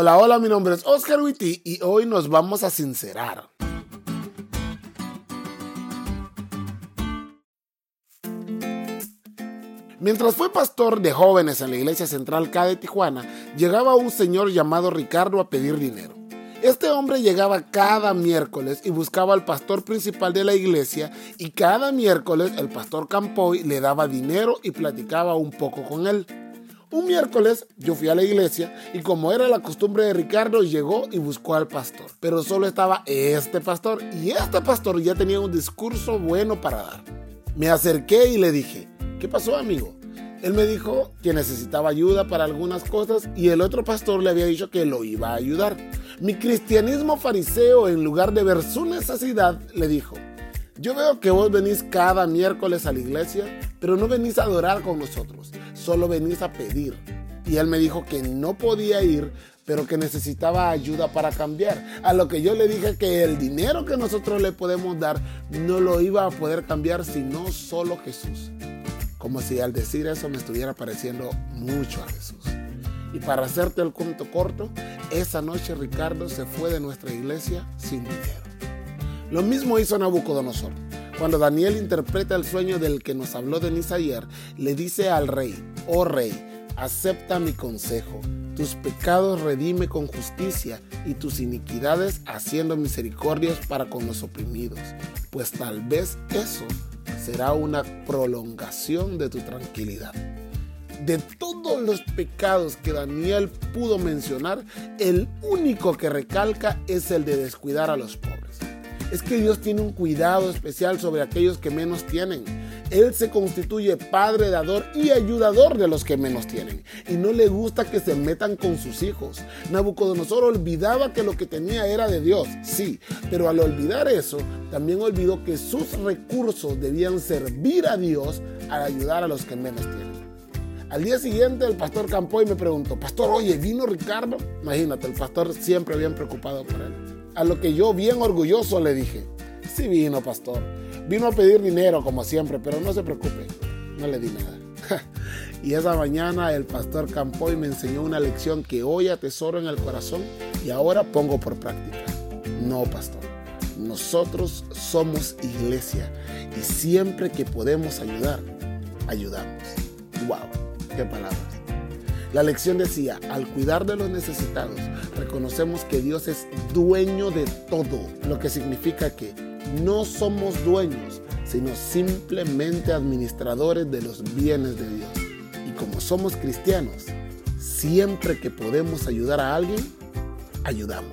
Hola, hola, mi nombre es Oscar Witty y hoy nos vamos a sincerar. Mientras fue pastor de jóvenes en la iglesia central K de Tijuana, llegaba un señor llamado Ricardo a pedir dinero. Este hombre llegaba cada miércoles y buscaba al pastor principal de la iglesia y cada miércoles el pastor Campoy le daba dinero y platicaba un poco con él. Un miércoles yo fui a la iglesia y como era la costumbre de Ricardo, llegó y buscó al pastor. Pero solo estaba este pastor y este pastor ya tenía un discurso bueno para dar. Me acerqué y le dije, ¿qué pasó amigo? Él me dijo que necesitaba ayuda para algunas cosas y el otro pastor le había dicho que lo iba a ayudar. Mi cristianismo fariseo, en lugar de ver su necesidad, le dijo, yo veo que vos venís cada miércoles a la iglesia, pero no venís a adorar con nosotros, solo venís a pedir. Y él me dijo que no podía ir, pero que necesitaba ayuda para cambiar. A lo que yo le dije que el dinero que nosotros le podemos dar no lo iba a poder cambiar sino solo Jesús. Como si al decir eso me estuviera pareciendo mucho a Jesús. Y para hacerte el cuento corto, esa noche Ricardo se fue de nuestra iglesia sin dinero. Lo mismo hizo Nabucodonosor. Cuando Daniel interpreta el sueño del que nos habló Denis ayer, le dice al rey, oh rey, acepta mi consejo, tus pecados redime con justicia y tus iniquidades haciendo misericordias para con los oprimidos, pues tal vez eso será una prolongación de tu tranquilidad. De todos los pecados que Daniel pudo mencionar, el único que recalca es el de descuidar a los es que Dios tiene un cuidado especial sobre aquellos que menos tienen. Él se constituye padre, dador y ayudador de los que menos tienen. Y no le gusta que se metan con sus hijos. Nabucodonosor olvidaba que lo que tenía era de Dios, sí, pero al olvidar eso, también olvidó que sus recursos debían servir a Dios al ayudar a los que menos tienen. Al día siguiente el pastor Campoy me preguntó, pastor, oye, ¿vino Ricardo? Imagínate, el pastor siempre bien preocupado por él. A lo que yo bien orgulloso le dije, sí vino, pastor. Vino a pedir dinero como siempre, pero no se preocupe, no le di nada. y esa mañana el pastor Campoy me enseñó una lección que hoy atesoro en el corazón y ahora pongo por práctica. No, pastor. Nosotros somos iglesia y siempre que podemos ayudar, ayudamos. ¡Wow! ¡Qué palabras! La lección decía, al cuidar de los necesitados, reconocemos que Dios es dueño de todo, lo que significa que no somos dueños, sino simplemente administradores de los bienes de Dios. Y como somos cristianos, siempre que podemos ayudar a alguien, ayudamos.